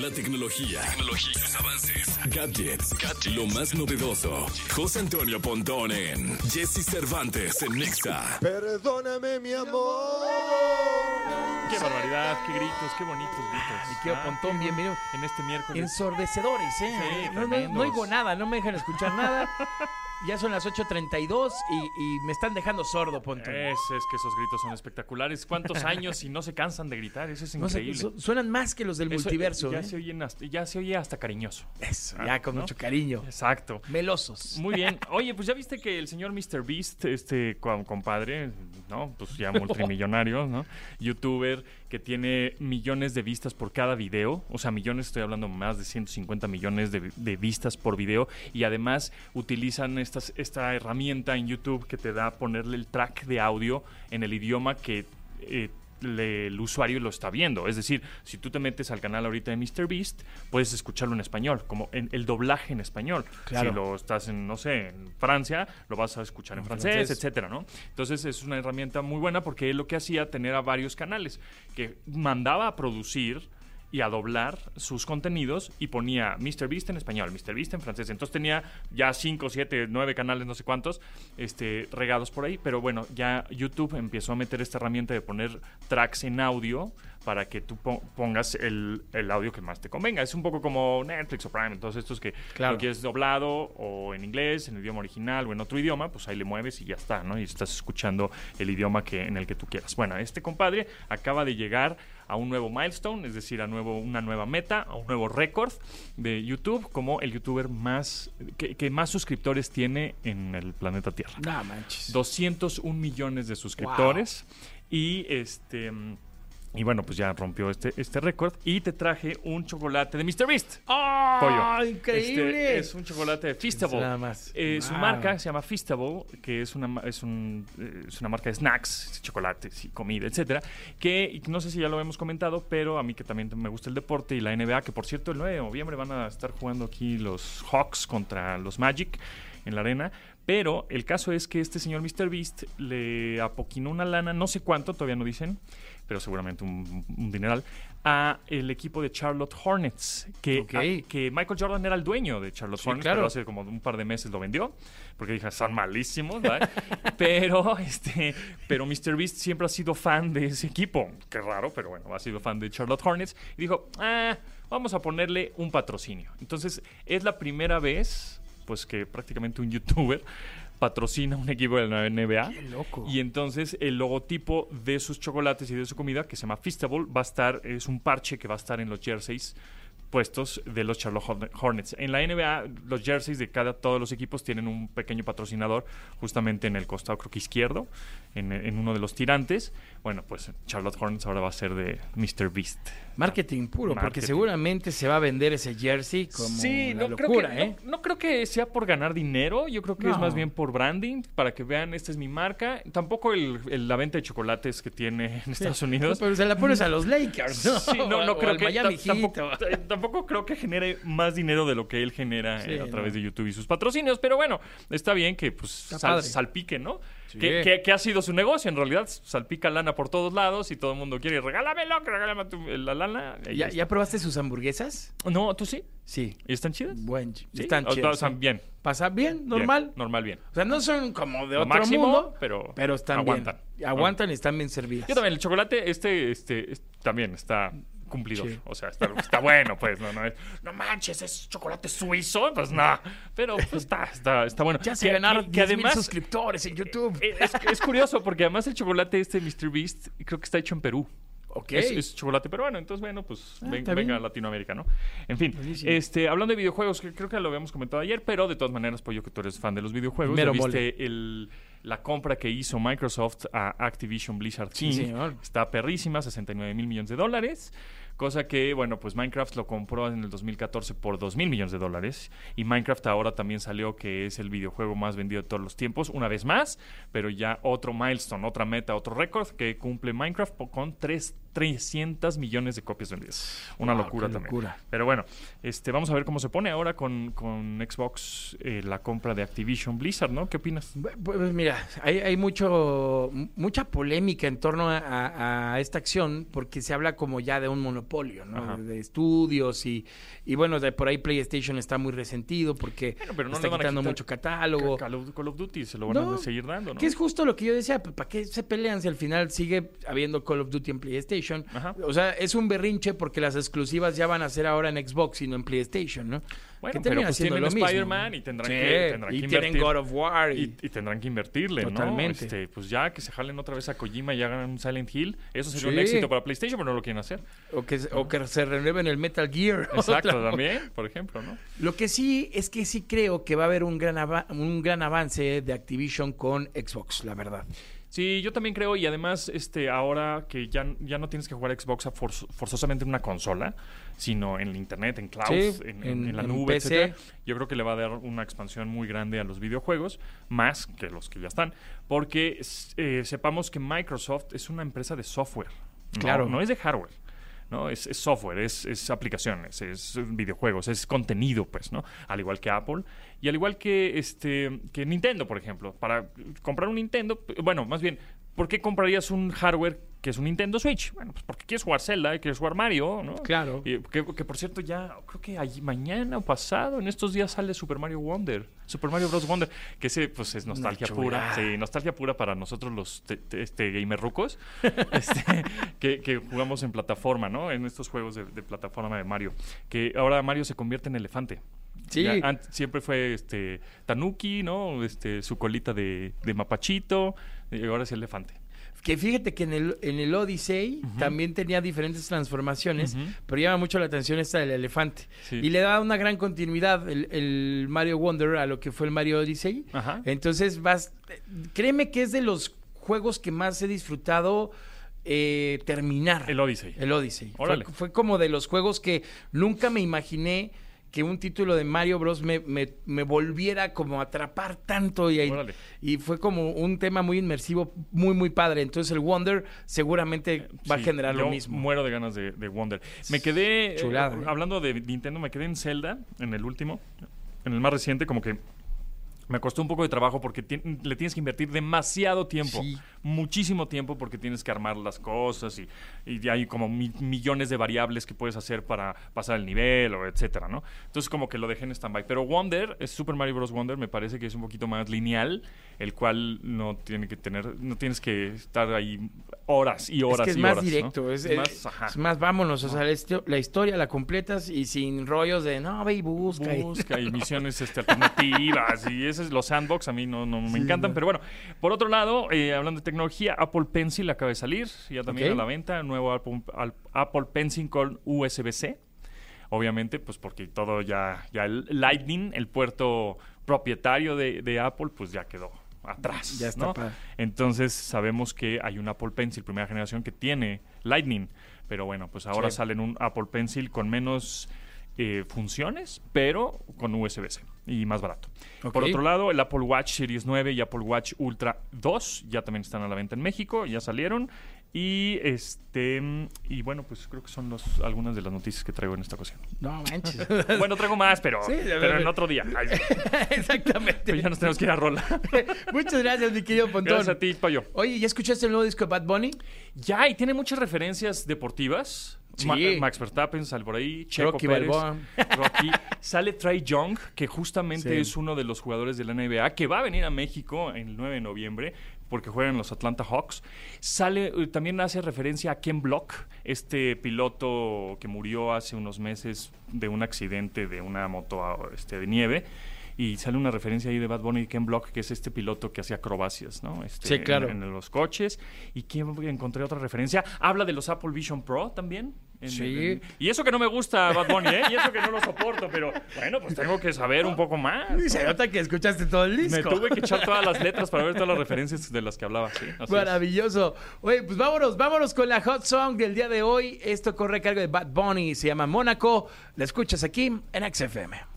La tecnología, tecnología, los avances, gadgets, lo más novedoso. José Antonio Pontón en Jesse Cervantes en Nexa. Perdóname, mi amor. Qué barbaridad, qué gritos, qué bonitos gritos. Mi querido Ah, Pontón, qué- bienvenido. En este miércoles. Ensordecedores, ¿eh? Sí, no, no, no oigo nada, no me dejan escuchar nada. Ya son las 8.32 y, y me están dejando sordo, Pontón. Es, es que esos gritos son espectaculares. ¿Cuántos años y no se cansan de gritar? Eso es No sé, increíble. su- suenan más que los del Eso, multiverso. Ya, ¿eh? se oyen hasta, ya se oye hasta cariñoso. Eso, Ah, ya con ¿no? mucho cariño. Exacto. Melosos. Muy bien. Oye, pues ya viste que el señor Mr. Beast, este co- compadre, ¿no? Pues ya multimillonario, ¿no? Youtuber que tiene millones de vistas por cada video. O sea, millones, estoy hablando más de 150 millones de, de vistas por video. Y además utilizan estas, esta herramienta en YouTube que te da ponerle el track de audio en el idioma que eh, le- el usuario lo está viendo. Es decir, si tú te metes al canal ahorita de MrBeast, puedes escucharlo en español, como en el doblaje en español. Claro. Si lo estás en, no sé, en Francia, lo vas a escuchar en, En francés, francés. etcétera, ¿no? Entonces es una herramienta muy buena porque él lo que hacía tener a varios canales que mandaba a producir y a doblar sus contenidos y ponía MrBeast en español, MrBeast en francés. Entonces tenía ya 5, 7, 9 canales, no sé cuántos, este, regados por ahí. Pero bueno, ya YouTube empezó a meter esta herramienta de poner tracks en audio para que tú po- pongas el, el audio que más te convenga. Es un poco como Netflix o Prime. Entonces estos que Claro. lo quieres doblado o en inglés, en el idioma original o en otro idioma, pues ahí le mueves y ya está, ¿no? Y estás escuchando el idioma que, en el que tú quieras. Bueno, este compadre acaba de llegar a un nuevo milestone, es decir, a nuevo, una nueva meta, a un nuevo récord de YouTube como el youtuber más que, que más suscriptores tiene en el planeta Tierra. No manches. 201 millones de suscriptores y este y bueno, pues ya rompió este, este récord y te traje un chocolate de MrBeast. ¡Oh! Pollo. ¡Increíble! Este es un chocolate de Feastable. Nada más. Eh, Su marca se llama Feastable, que es una, ma- es, un, eh, es una marca de snacks, chocolates y comida, etcétera. Que no sé si ya lo hemos comentado, pero a mí que también me gusta el deporte y la NBA, que por cierto el 9 de noviembre van a estar jugando aquí los Hawks contra los Magic en la arena. Pero el caso es que este señor MrBeast le apoquinó una lana, no sé cuánto, todavía no dicen, pero seguramente un, un dineral, a el equipo de Charlotte Hornets, que, a- que Michael Jordan era el dueño de Charlotte Sí, Hornets, claro. pero hace como un par de meses lo vendió, porque dije, son malísimos, ¿verdad? pero, este, pero MrBeast siempre ha sido fan de ese equipo. Qué raro, pero bueno, ha sido fan de Charlotte Hornets. Y dijo, ah, vamos a ponerle un patrocinio. Entonces, es la primera vez, pues, que prácticamente un youtuber patrocina un equipo de la NBA. ¡Qué loco! Y entonces el logotipo de sus chocolates y de su comida, que se llama Feastable, va a estar, es un parche que va a estar en los jerseys puestos de los Charlotte Horn- Hornets. En la NBA, los jerseys de cada todos los equipos tienen un pequeño patrocinador justamente en el costado, creo que izquierdo, en, en uno de los tirantes. Bueno, pues Charlotte Hornets ahora va a ser de Mr. Beast. Marketing puro, porque seguramente se va a vender ese jersey como sí, una no creo, que, ¿eh? no, no creo que sea por ganar dinero, yo creo que es más bien por branding, para que vean, esta es mi marca. Tampoco el, el- la venta de chocolates que tiene en Estados Unidos. pero se la pones a los Lakers, ¿no? Sí, no, no o creo al que Miami Heat, tampoco, eh, creo que genere más dinero de lo que él genera Sí, eh, a través no. de YouTube y sus patrocinios, pero bueno, está bien que pues sal- salpique, ¿no? Sí. Que, que- que ha sido su negocio, en realidad salpica lana por todos lados y todo el mundo quiere regálamelo, que regálame tu- la lana. ¿Ya, está. ¿Ya probaste sus hamburguesas? No, ¿tú sí? Sí. ¿Y están chidas? Buen, ¿Sí? están O- o chidas. sea, sí. bien. ¿Pasa bien? bien, ¿Normal? normal, bien. O sea, no son como de Lo otro máximo, mundo, pero pero están aguantan. bien. Aguantan y están bien servidas. Yo también, el chocolate, este, este, es- también está cumplidor. Sí. O sea, está, está bueno, pues, no, no es, no manches, es chocolate suizo, pues no. Pero pues, está, está, está bueno. Ya se Que- ganaron que, 10 que mil además, suscriptores en YouTube. eh, es, es curioso porque además el chocolate este Mr. Beast creo que está hecho en Perú. ok. Es, es chocolate peruano, entonces bueno, pues Ah, ven- venga a Latinoamérica, ¿no? En fin, Buenísimo. este, hablando de videojuegos, que creo que lo habíamos comentado ayer, pero de todas maneras, pues yo que tú eres fan de los videojuegos, Mero ¿ya mole. viste el, la compra que hizo Microsoft a Activision Blizzard Sí, King. señor. Está perrísima, 69 mil millones de dólares. Cosa que, bueno, pues Minecraft lo compró en el 2014 por 2 mil millones de dólares. Y Minecraft ahora también salió que es el videojuego más vendido de todos los tiempos, una vez más. Pero ya otro milestone, otra meta, otro récord que cumple Minecraft con 3 300 millones de copias vendidas. Una Wow, locura también. locura. Pero bueno, este, vamos a ver cómo se pone ahora con, con Xbox eh, la compra de Activision Blizzard, ¿no? ¿Qué opinas? Pues mira, hay, hay mucho mucha polémica en torno a, esta acción porque se habla como ya de un monopolio, ¿no? Ajá. De, estudios y, y bueno, de por ahí PlayStation está muy resentido porque Bueno, pero no está quitando mucho catálogo. Call of, Call of Duty se lo van No, a seguir dando, ¿no? Que es justo lo que yo decía, ¿para qué se pelean si al final sigue habiendo Call of Duty en PlayStation? Ajá. O sea, es un berrinche porque las exclusivas ya van a ser ahora en Xbox y no en PlayStation, ¿no? Bueno, pero pues tienen. Spider-Man y tendrán Sí, que, tendrán y que tienen invertir. God of War y- tendrán que invertirle, Totalmente. ¿no? Este, pues ya que se jalen otra vez a Kojima y hagan un Silent Hill, eso sería un éxito para PlayStation, pero no lo quieren hacer. O que, o que se renueven el Metal Gear. Exacto, también, por ejemplo, ¿no? Lo que sí es que sí creo que va a haber un gran, un gran avance de Activision con Xbox, la verdad. Sí, yo también creo, y además, este, ahora que ya, ya no tienes que jugar Xbox a forz- forzosamente en una consola, sino en internet, en cloud, Sí, en, en- en- en la en nube, PC. etcétera, yo creo que le va a dar una expansión muy grande a los videojuegos, más que los que ya están, porque eh, sepamos que Microsoft es una empresa de software, ¿no? Claro. no es de hardware. ¿No? Es, es software, es, es aplicaciones, es videojuegos, es contenido, pues, ¿no? Al igual que Apple y al igual que este que Nintendo, por ejemplo. Para comprar un Nintendo, bueno, más bien, ¿por qué comprarías un hardware que es un Nintendo Switch? Bueno, pues porque quieres jugar Zelda y quieres jugar Mario, ¿no? Claro. Y que, que, por cierto ya, creo que allí, mañana o pasado, en estos días sale Super Mario Wonder, Super Mario Bros. Wonder, que ese pues es nostalgia pura, sí, nostalgia pura para nosotros los te- te- este, gamer rucos, este, que, que jugamos en plataforma, ¿no? En estos juegos de, de plataforma de Mario, que ahora Mario se convierte en elefante. Sí. Ya, siempre fue este Tanuki, ¿no? Este, su colita de, de mapachito, y ahora es elefante. Que fíjate que en el, en el Odyssey también tenía diferentes transformaciones, pero llama mucho la atención esta del elefante. Sí. Y le da una gran continuidad el, el Mario Wonder a lo que fue el Mario Odyssey. Ajá. Entonces, vas, créeme que es de los juegos que más he disfrutado eh, terminar. El Odyssey. El Odyssey. Fue como de los juegos que nunca me imaginé que un título de Mario Bros. me, me- me volviera como a atrapar tanto y, Órale. y fue como un tema muy inmersivo, muy, muy padre. Entonces el Wonder seguramente va a generar yo lo mismo. Muero de ganas de, de Wonder. Me quedé, eh, Chulada, ¿eh? hablando de Nintendo, me quedé en Zelda, en el último, en el más reciente, como que me costó un poco de trabajo porque le tienes que invertir demasiado tiempo, Sí. Muchísimo tiempo porque tienes que armar las cosas y, y hay como mi- millones de variables que puedes hacer para pasar el nivel o etcétera, ¿no? Entonces como que lo dejé en stand-by. Pero Wonder, es Super Mario Bros. Wonder, me parece que es un poquito más lineal, el cual no tiene que tener, no tienes que estar ahí horas y horas es que es y más horas, directo, es, Es es- más, ajá. es más, vámonos, o sea, la, histo- la historia la completas y sin rollos de no, ve y busca. y- busca y misiones este, alternativas y esos los sandbox a mí no, no me encantan pero bueno por otro lado eh, hablando de tecnología Apple Pencil acaba de salir ya también a la venta nuevo Apple, Pencil con USB-C obviamente pues porque todo ya ya el Lightning el puerto propietario de, de Apple pues ya quedó atrás Ya está ¿no? entonces sabemos que hay un Apple Pencil primera generación que tiene Lightning pero bueno pues ahora Sí. sale un Apple Pencil con menos eh, funciones, pero con USB-C y más barato. Por otro lado, el Apple Watch Series 9 y Apple Watch Ultra 2 ya también están a la venta en México, ya salieron. Y este y bueno, pues creo que son los, algunas de las noticias que traigo en esta ocasión. No manches. Bueno, traigo más, pero, Sí, pero en otro día. Ay, Exactamente. pero ya nos tenemos que ir a rola. Muchas gracias, mi querido Pontón. Gracias a ti, Payo. Oye, ¿ya escuchaste el nuevo disco de Bad Bunny? Ya, y tiene muchas referencias deportivas. Sí. Ma- Max Verstappen sale por ahí, Checo Rocky Pérez, Balboa. Rocky. Sale Trey Young, que justamente Sí. es uno de los jugadores de la NBA, que va a venir a México el 9 de noviembre, porque juegan los Atlanta Hawks. Sale, eh, también hace referencia a Ken Block, este piloto que murió hace unos meses de un accidente de una moto ah, este, de nieve. Y sale una referencia ahí de Bad Bunny y Ken Block, que es este piloto que hacía acrobacias, ¿no? Este, Sí, claro. En, en los coches. ¿Y que encontré otra referencia? Habla de los Apple Vision Pro también. En- Sí. en- y eso que no me gusta Bad Bunny, ¿eh? Y eso que no lo soporto, pero bueno, pues tengo que saber un poco más. Y se nota que escuchaste todo el disco. Me tuve que echar todas las letras para ver todas las referencias de las que hablaba. Sí. Maravilloso. Oye, pues vámonos, vámonos con la hot song del día de hoy. Esto corre a cargo de Bad Bunny, se llama Mónaco. La escuchas aquí en XFM.